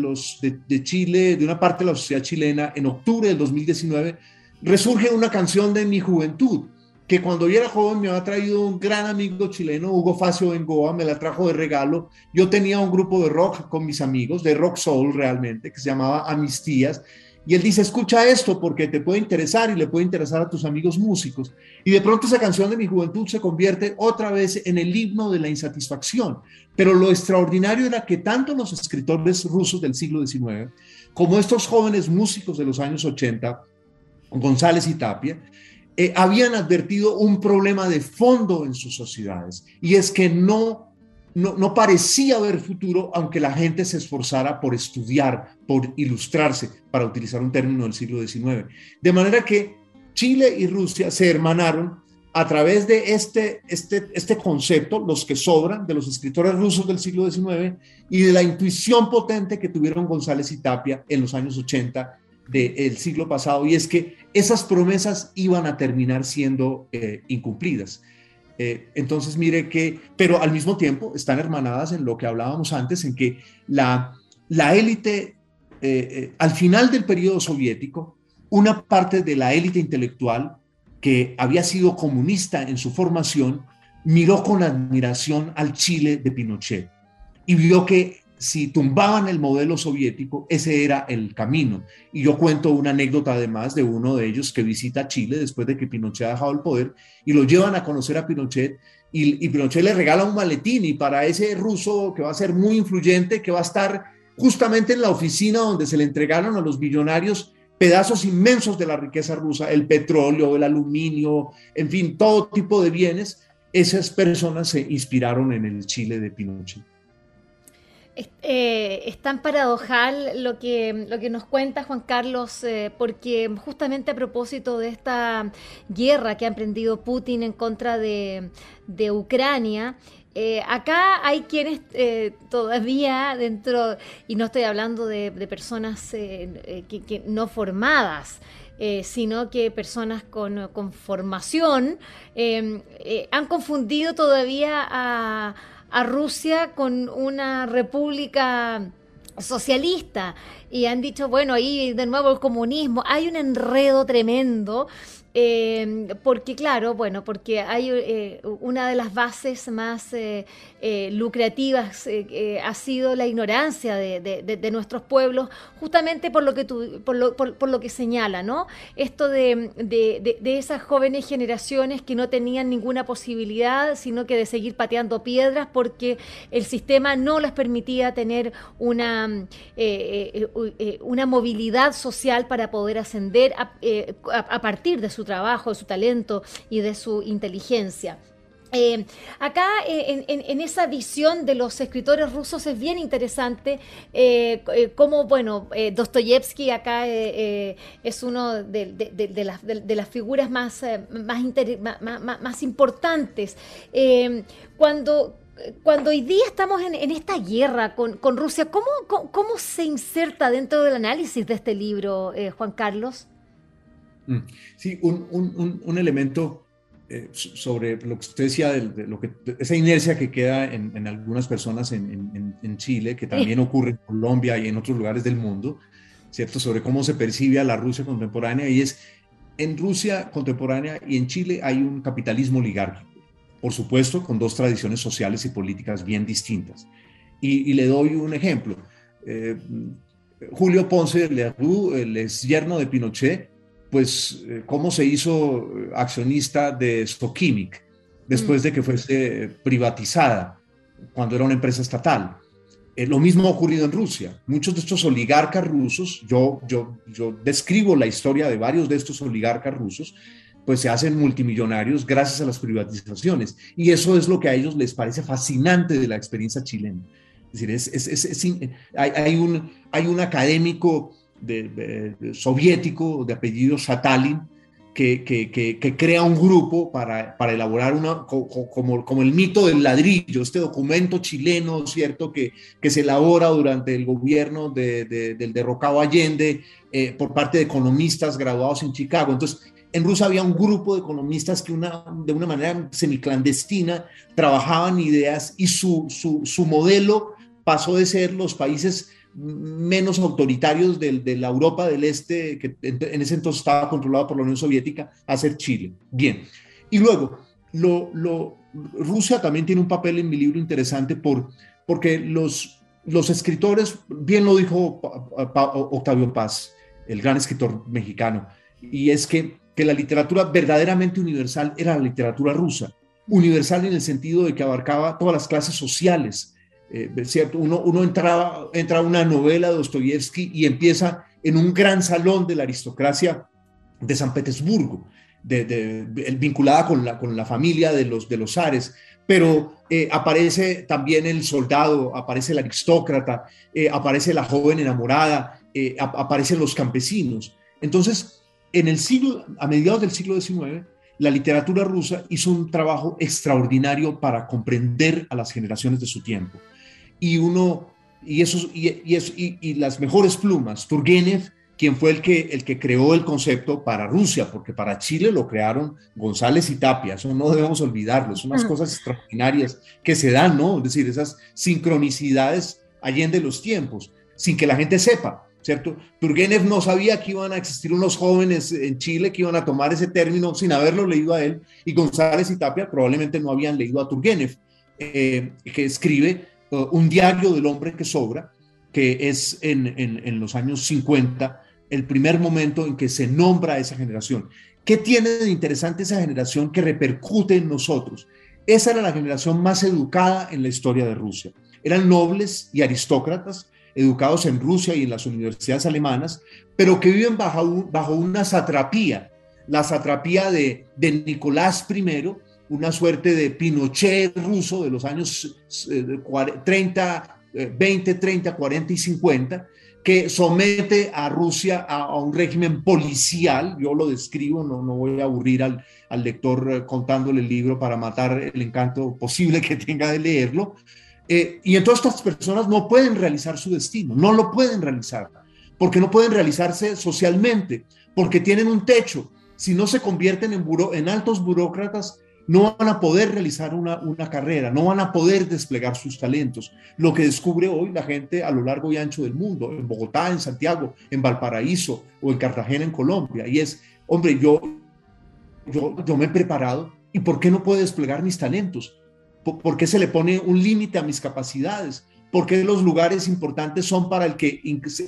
de, Chile, de una parte de la sociedad chilena, en octubre del 2019, resurge una canción de mi juventud, que cuando yo era joven me había traído un gran amigo chileno, Hugo Facio Bengoa, me la trajo de regalo. Yo tenía un grupo de rock con mis amigos, de rock soul realmente, que se llamaba Amistías. Y él dice, escucha esto porque te puede interesar y le puede interesar a tus amigos músicos. Y de pronto esa canción de mi juventud se convierte otra vez en el himno de la insatisfacción. Pero lo extraordinario era que tanto los escritores rusos del siglo XIX como estos jóvenes músicos de los años 80, González y Tapia, eh, habían advertido un problema de fondo en sus sociedades y es que no, no, parecía haber futuro aunque la gente se esforzara por estudiar, por ilustrarse, para utilizar un término del siglo XIX. De manera que Chile y Rusia se hermanaron a través de este, este, este concepto, los que sobran, de los escritores rusos del siglo XIX y de la intuición potente que tuvieron González y Tapia en los años 80 del siglo pasado, y es que esas promesas iban a terminar siendo eh, incumplidas. Eh, entonces, mire que, pero al mismo tiempo están hermanadas en lo que hablábamos antes, en que la, la élite, eh, al final del periodo soviético, una parte de la élite intelectual que había sido comunista en su formación, miró con admiración al Chile de Pinochet y vio que si tumbaban el modelo soviético, ese era el camino. Y yo cuento una anécdota además de uno de ellos que visita Chile después de que Pinochet ha dejado el poder y lo llevan a conocer a Pinochet y, Pinochet le regala un maletín y para ese ruso que va a ser muy influyente, que va a estar justamente en la oficina donde se le entregaron a los millonarios pedazos inmensos de la riqueza rusa, el petróleo, el aluminio, en fin, todo tipo de bienes, esas personas se inspiraron en el Chile de Pinochet. Eh, es tan paradojal lo que, lo que nos cuenta Juan Carlos, eh, porque justamente a propósito de esta guerra que ha emprendido Putin en contra de, Ucrania, eh, acá hay quienes todavía dentro, y no estoy hablando de, personas que, no formadas, sino que personas con, con formación han confundido todavía a a Rusia con una república socialista y han dicho, bueno, ahí de nuevo el comunismo, hay un enredo tremendo eh, porque claro, bueno, porque hay eh, una de las bases más eh, lucrativas ha sido la ignorancia de, nuestros pueblos, justamente por lo que por, lo, por, lo que señala, ¿no? Esto de, esas jóvenes generaciones que no tenían ninguna posibilidad, sino que de seguir pateando piedras porque el sistema no les permitía tener una, una movilidad social para poder ascender a, a partir de su trabajo, de su talento y de su inteligencia. Eh, acá eh, en, esa visión de los escritores rusos es bien interesante eh, cómo, bueno, Dostoyevsky acá es uno de, las, figuras más, más, más, importantes. cuando, cuando hoy día estamos en, esta guerra con, Rusia, ¿cómo, ¿cómo, se inserta dentro del análisis de este libro, Juan Carlos? Mm. Sí, un, elemento eh, sobre lo que usted decía, de, lo que, esa inercia que queda en, algunas personas en, Chile, que también ocurre en Colombia y en otros lugares del mundo, ¿cierto? Sobre cómo se percibe a la Rusia contemporánea y es, en Rusia contemporánea y en Chile hay un capitalismo oligárquico, por supuesto, con dos tradiciones sociales y políticas bien distintas. Y, le doy un ejemplo. Eh, Julio Ponce Leroux, el ex yerno de Pinochet, pues, eh, cómo se hizo eh, accionista de Stochimic después mm. de que fuese privatizada, cuando era una empresa estatal. Eh, lo mismo ha ocurrido en Rusia. Muchos de estos oligarcas rusos, yo, yo, yo describo la historia de varios de estos oligarcas rusos, pues se hacen multimillonarios gracias a las privatizaciones. Y eso es lo que a ellos les parece fascinante de la experiencia chilena. Es decir, es, es, es, hay, hay, un, hay un académico soviético de apellido Satalin, que, crea un grupo para, elaborar una, como, el mito del ladrillo, este documento chileno, ¿cierto?, que, se elabora durante el gobierno de, del derrocado Allende eh, por parte de economistas graduados en Chicago. Entonces, en Rusia había un grupo de economistas que de una manera semiclandestina trabajaban ideas y su modelo pasó de ser los países menos autoritarios de, la Europa del Este, que en, ese entonces estaba controlado por la Unión Soviética, a ser Chile. Bien. Y luego, Rusia también tiene un papel en mi libro interesante por, porque los, escritores, bien lo dijo Octavio Paz, el gran escritor mexicano, y es que la literatura verdaderamente universal era la literatura rusa. Universal en el sentido de que abarcaba todas las clases sociales, eh, ¿cierto? Uno, uno entraba, entra una novela de Dostoyevsky y empieza en un gran salón de la aristocracia de San Petersburgo, vinculada con la, con la familia de los, de los zares, pero eh, aparece también el soldado, aparece el aristócrata, eh, aparece la joven enamorada, aparecen los campesinos. Entonces, en el siglo, a mediados del siglo XIX, la literatura rusa hizo un trabajo extraordinario para comprender a las generaciones de su tiempo y uno, y, esos, y, y, y, las mejores plumas, Turgenev, quien fue el que, el que creó el concepto para Rusia, porque para Chile lo crearon González y Tapia, eso no debemos olvidarlo, son unas mm. cosas extraordinarias que se dan, ¿no? Es decir, esas sincronicidades allende los tiempos, sin que la gente sepa, ¿cierto? Turgenev no sabía que iban a existir unos jóvenes en Chile que iban a tomar ese término sin haberlo leído a él, y González y Tapia probablemente no habían leído a Turgenev, eh, que escribe Uh, un diario del hombre que sobra, que es en, los años 50 el primer momento en que se nombra a esa generación. ¿Qué tiene de interesante esa generación que repercute en nosotros? Esa era la generación más educada en la historia de Rusia. Eran nobles y aristócratas educados en Rusia y en las universidades alemanas, pero que viven bajo, bajo una satrapía, la satrapía de, de Nicolás I, una suerte de Pinochet ruso de los años 30, 20, 30, 40 y 50, que somete a Rusia a, un régimen policial, yo lo describo, no, no voy a aburrir al, al, lector eh, contándole el libro para matar el encanto posible que tenga de leerlo, eh, y entonces estas personas no pueden realizar su destino, no lo pueden realizar, porque no pueden realizarse socialmente, porque tienen un techo, si no se convierten en, en altos burócratas, no van a poder realizar una, carrera, no van a poder desplegar sus talentos. Lo que descubre hoy la gente a lo largo y ancho del mundo, en Bogotá, en Santiago, en Valparaíso o en Cartagena, en Colombia, y es, hombre, yo, yo, yo me he preparado y ¿por qué no puedo desplegar mis talentos? ¿Por qué se le pone un límite a mis capacidades? ¿Por qué los lugares importantes son para el que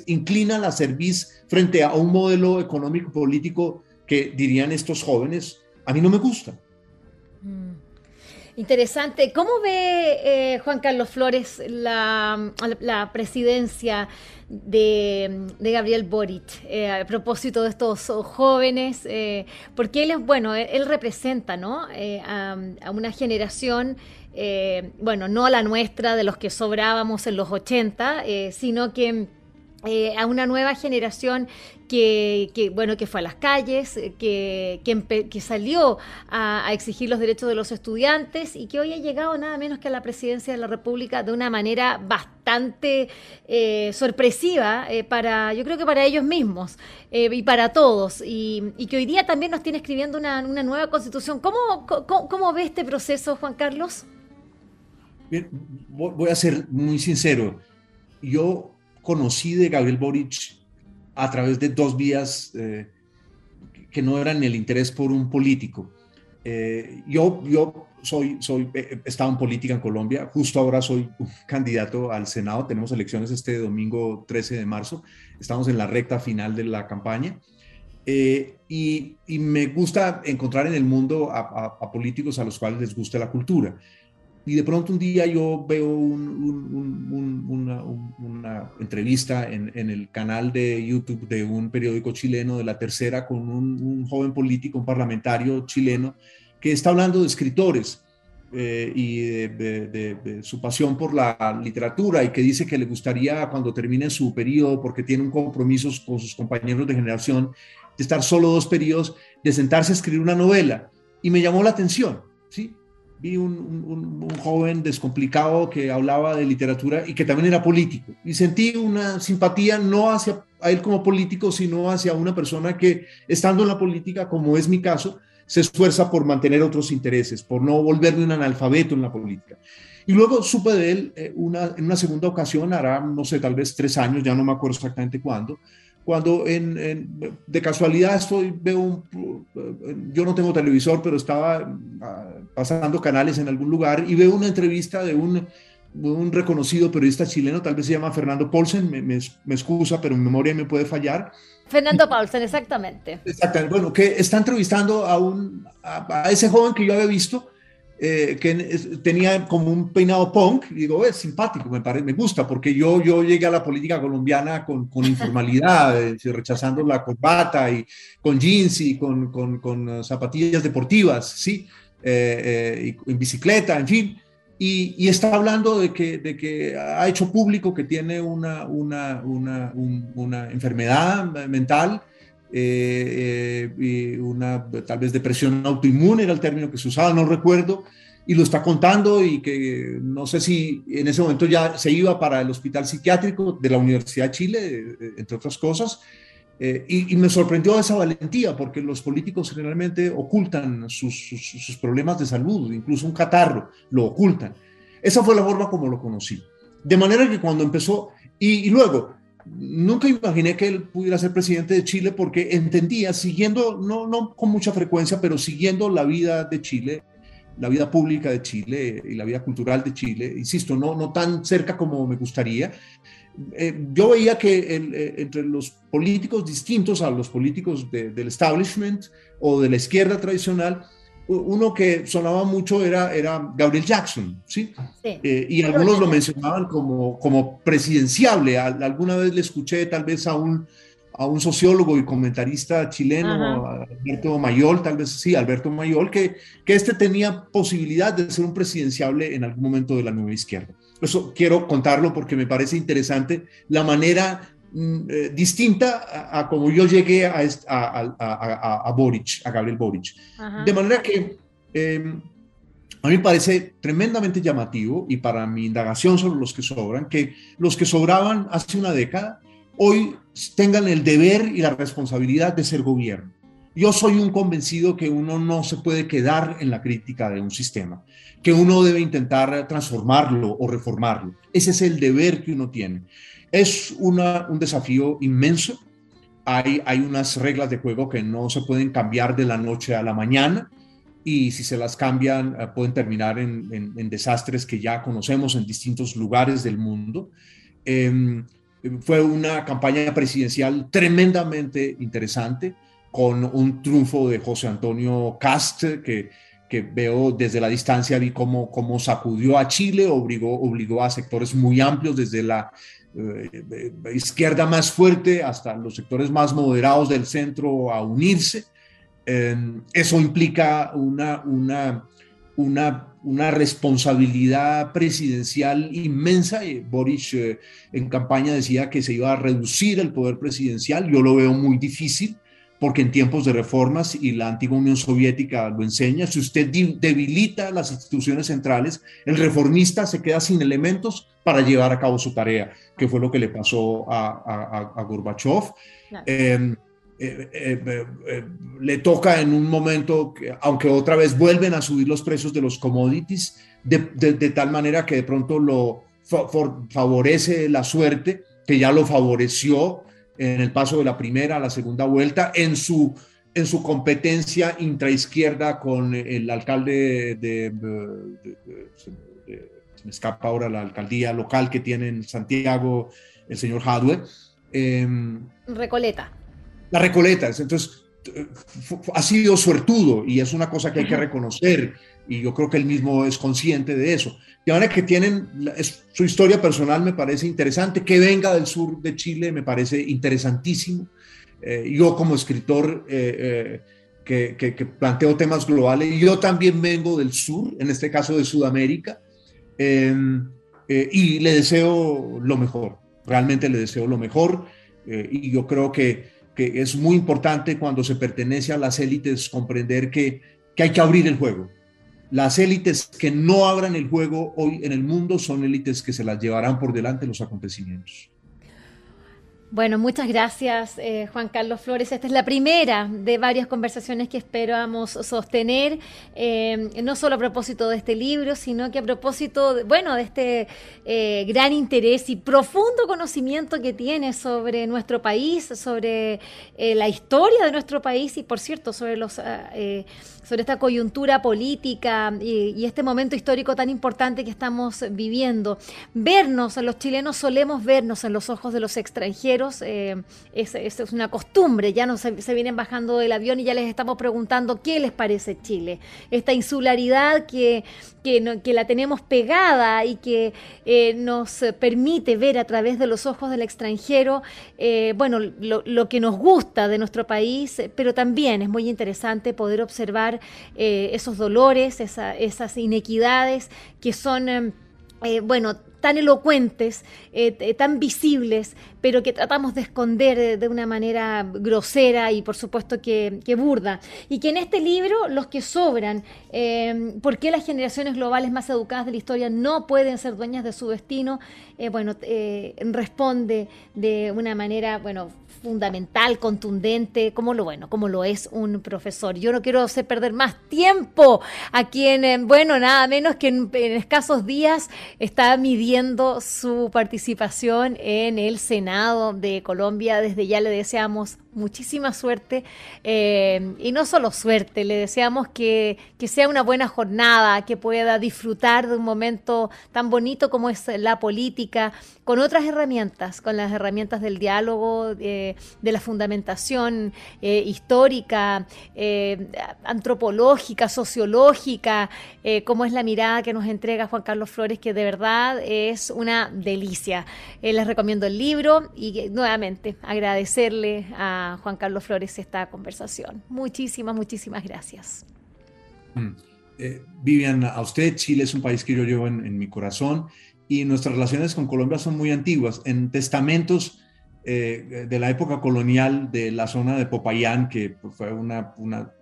inclina la cerviz frente a un modelo económico político que dirían estos jóvenes? A mí no me gusta. Interesante. ¿Cómo ve eh, Juan Carlos Flores la, presidencia de, Gabriel Boric eh, a propósito de estos jóvenes? Eh, porque él es, bueno, él, representa ¿no? A, a, una generación, bueno, no la nuestra de los que sobrábamos en los 80, sino que eh, a una nueva generación que, bueno, que fue a las calles, que, que, salió a, exigir los derechos de los estudiantes y que hoy ha llegado nada menos que a la presidencia de la República de una manera bastante eh, sorpresiva eh, para, yo creo que para ellos mismos y para todos, y, que hoy día también nos tiene escribiendo una, nueva constitución. ¿Cómo, cómo, ve este proceso, Juan Carlos? Voy a ser muy sincero. Yo conocí de Gabriel Boric a través de dos vías eh, que no eran el interés por un político. Eh, yo, yo soy, soy, he estado en política en Colombia, justo ahora soy un candidato al Senado, tenemos elecciones este domingo 13 de marzo, estamos en la recta final de la campaña. Eh, y, me gusta encontrar en el mundo a, a, políticos a los cuales les gusta la cultura y de pronto un día yo veo una, entrevista en, el canal de YouTube de un periódico chileno de la tercera con un, joven político, un parlamentario chileno, que está hablando de escritores eh, y de, su pasión por la literatura y que dice que le gustaría cuando termine su periodo, porque tiene un compromiso con sus compañeros de generación, de estar solo dos periodos, de sentarse a escribir una novela. Y me llamó la atención. Vi un, joven descomplicado que hablaba de literatura y que también era político. Y sentí una simpatía no hacia a él como político, sino hacia una persona que, estando en la política, como es mi caso, se esfuerza por mantener otros intereses, por no volverme un analfabeto en la política. Y luego supe de él eh, una, en una segunda ocasión, hará, no sé, tal vez tres años, ya no me acuerdo exactamente cuándo, cuando en, de casualidad estoy, veo un, yo no tengo televisor, pero estaba ah, pasando canales en algún lugar y veo una entrevista de un, un reconocido periodista chileno, tal vez se llama Fernando Paulsen, me, me, excusa, pero mi memoria me puede fallar. Fernando Paulsen, exactamente. Exactamente, bueno, que está entrevistando a, un, a ese joven que yo había visto eh, que tenía como un peinado punk, y digo, es simpático, me, parece, me gusta, porque yo, yo llegué a la política colombiana con, con informalidad, eh, rechazando la corbata y con jeans y con, con, con zapatillas deportivas, ¿sí? Eh, y en bicicleta, en fin. Y, y, está hablando de que, de que ha hecho público que tiene una, una, una, una enfermedad mental eh, eh, una tal vez depresión autoinmune era el término que se usaba, no recuerdo, y lo está contando y que no sé si en ese momento ya se iba para el hospital psiquiátrico de la Universidad de Chile, eh, entre otras cosas, y, me sorprendió esa valentía, porque los políticos generalmente ocultan sus, problemas de salud, incluso un catarro, lo ocultan. Esa fue la forma como lo conocí. De manera que cuando empezó, y luego, nunca imaginé que él pudiera ser presidente de Chile porque entendía, siguiendo, no, no con mucha frecuencia, pero siguiendo la vida de Chile, la vida pública de Chile y la vida cultural de Chile, insisto, no, no tan cerca como me gustaría, eh, yo veía que eh, entre los políticos distintos a los políticos del establishment o de la izquierda tradicional, uno que sonaba mucho era, era Gabriel Jackson, ¿sí? Eh, y algunos lo mencionaban como, como presidenciable. Alguna vez le escuché tal vez a un, a un sociólogo y comentarista chileno, Alberto Mayol, tal vez sí, Alberto Mayol, que, que este tenía posibilidad de ser un presidenciable en algún momento de la nueva izquierda. Eso quiero contarlo porque me parece interesante la manera eh, distinta a, como yo llegué a, a, a, Boric, a Gabriel Boric. De manera que em, a mí me parece tremendamente llamativo y para mi indagación sobre los que sobran, que los que sobraban hace una década hoy tengan el deber y la responsabilidad de ser gobierno. Yo soy un convencido que uno no se puede quedar en la crítica de un sistema, que uno debe intentar transformarlo o reformarlo. Ese es el deber que uno tiene. Es una, un desafío inmenso. Hay, hay unas reglas de juego que no se pueden cambiar de la noche a la mañana y si se las cambian eh, pueden terminar en, en, desastres que ya conocemos en distintos lugares del mundo. Em, fue una campaña presidencial tremendamente interesante con un triunfo de José Antonio Cast que, que veo desde la distancia, vi cómo, cómo sacudió a Chile, obligó, obligó a sectores muy amplios desde la eh, izquierda más fuerte hasta los sectores más moderados del centro a unirse. eso implica una, una, una, una, responsabilidad presidencial inmensa. Boris eh, en campaña decía que se iba a reducir el poder presidencial. Yo lo veo muy difícil porque en tiempos de reformas, y la antigua Unión Soviética lo enseña, si usted debilita las instituciones centrales, el reformista se queda sin elementos para llevar a cabo su tarea, que fue lo que le pasó a, a, Gorbachev. Em, eh, eh, eh, le toca en un momento, que, aunque otra vez vuelven a subir los precios de los commodities, de, de, tal manera que de pronto lo favorece la suerte, que ya lo favoreció en el paso de la primera a la segunda vuelta, en su, en su competencia intraizquierda con el alcalde de, se me escapa ahora la alcaldía local que tiene en Santiago, el señor Hadwe. Em, Recoleta. La Recoleta, entonces ha sido suertudo y es una cosa que hay que reconocer y yo creo que él mismo es consciente de eso. De manera que tienen, su historia personal me parece interesante, que venga del sur de Chile me parece interesantísimo. Eh, yo como escritor eh, eh, que, que, planteo temas globales, yo también vengo del sur, en este caso de Sudamérica, em, y le deseo lo mejor, realmente le deseo lo mejor y yo creo que que es muy importante cuando se pertenece a las élites comprender que, que hay que abrir el juego. Las élites que no abran el juego hoy en el mundo son élites que se las llevarán por delante los acontecimientos. Bueno, muchas gracias, eh, Juan Carlos Flores. Esta es la primera de varias conversaciones que esperamos sostener, eh, no solo a propósito de este libro, sino que a propósito, de, bueno, de este eh, gran interés y profundo conocimiento que tiene sobre nuestro país, sobre la historia de nuestro país y, por cierto, sobre los sobre esta coyuntura política y, este momento histórico tan importante que estamos viviendo. Vernos, los chilenos solemos vernos en los ojos de los extranjeros, eh, es, una costumbre, ya no se, vienen bajando del avión y ya les estamos preguntando qué les parece Chile. Esta insularidad que, que, la tenemos pegada y que eh, nos permite ver a través de los ojos del extranjero, eh, bueno, lo, que nos gusta de nuestro país, pero también es muy interesante poder observar esos dolores, esas inequidades que son, bueno, tan elocuentes, eh, tan visibles, pero que tratamos de esconder de, una manera grosera y por supuesto que, burda. Y que en este libro los que sobran, em, ¿por qué las generaciones globales más educadas de la historia no pueden ser dueñas de su destino? bueno, responde de una manera, bueno, fundamental, contundente, como lo bueno, como lo es un profesor. Yo no quiero hacer perder más tiempo a quien, bueno, nada menos que en, escasos días está midiendo su participación en el Senado de Colombia. Desde ya le deseamos muchísima suerte eh, y no solo suerte, le deseamos que, que, sea una buena jornada, que pueda disfrutar de un momento tan bonito como es la política, con otras herramientas, con las herramientas del diálogo, de la fundamentación eh, histórica, eh, antropológica, sociológica, como es la mirada que nos entrega Juan Carlos Flores, que de verdad es una delicia. les recomiendo el libro y nuevamente agradecerle a Juan Carlos Flores esta conversación. Muchísimas, muchísimas gracias. Mm. Eh, Vivian, a usted, Chile es un país que yo llevo en, mi corazón y nuestras relaciones con Colombia son muy antiguas. En testamentos eh, de la época colonial de la zona de Popayán, que fue una,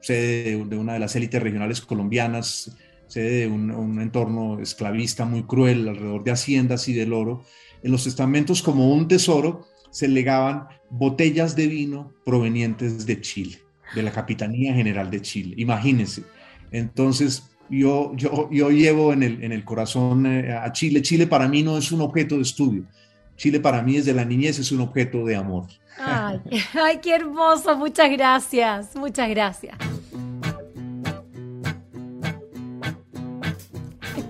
sede de, una de las élites regionales colombianas, sede de un, un, entorno esclavista muy cruel alrededor de haciendas y del oro, en los testamentos como un tesoro se legaban botellas de vino provenientes de Chile, de la Capitanía General de Chile. Imagínense. Entonces, yo, yo, yo llevo en el, en el corazón eh, a Chile. Chile para mí no es un objeto de estudio. Chile para mí desde la niñez es un objeto de amor. Ay, ay, qué hermoso. Muchas gracias. Muchas gracias.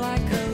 Like a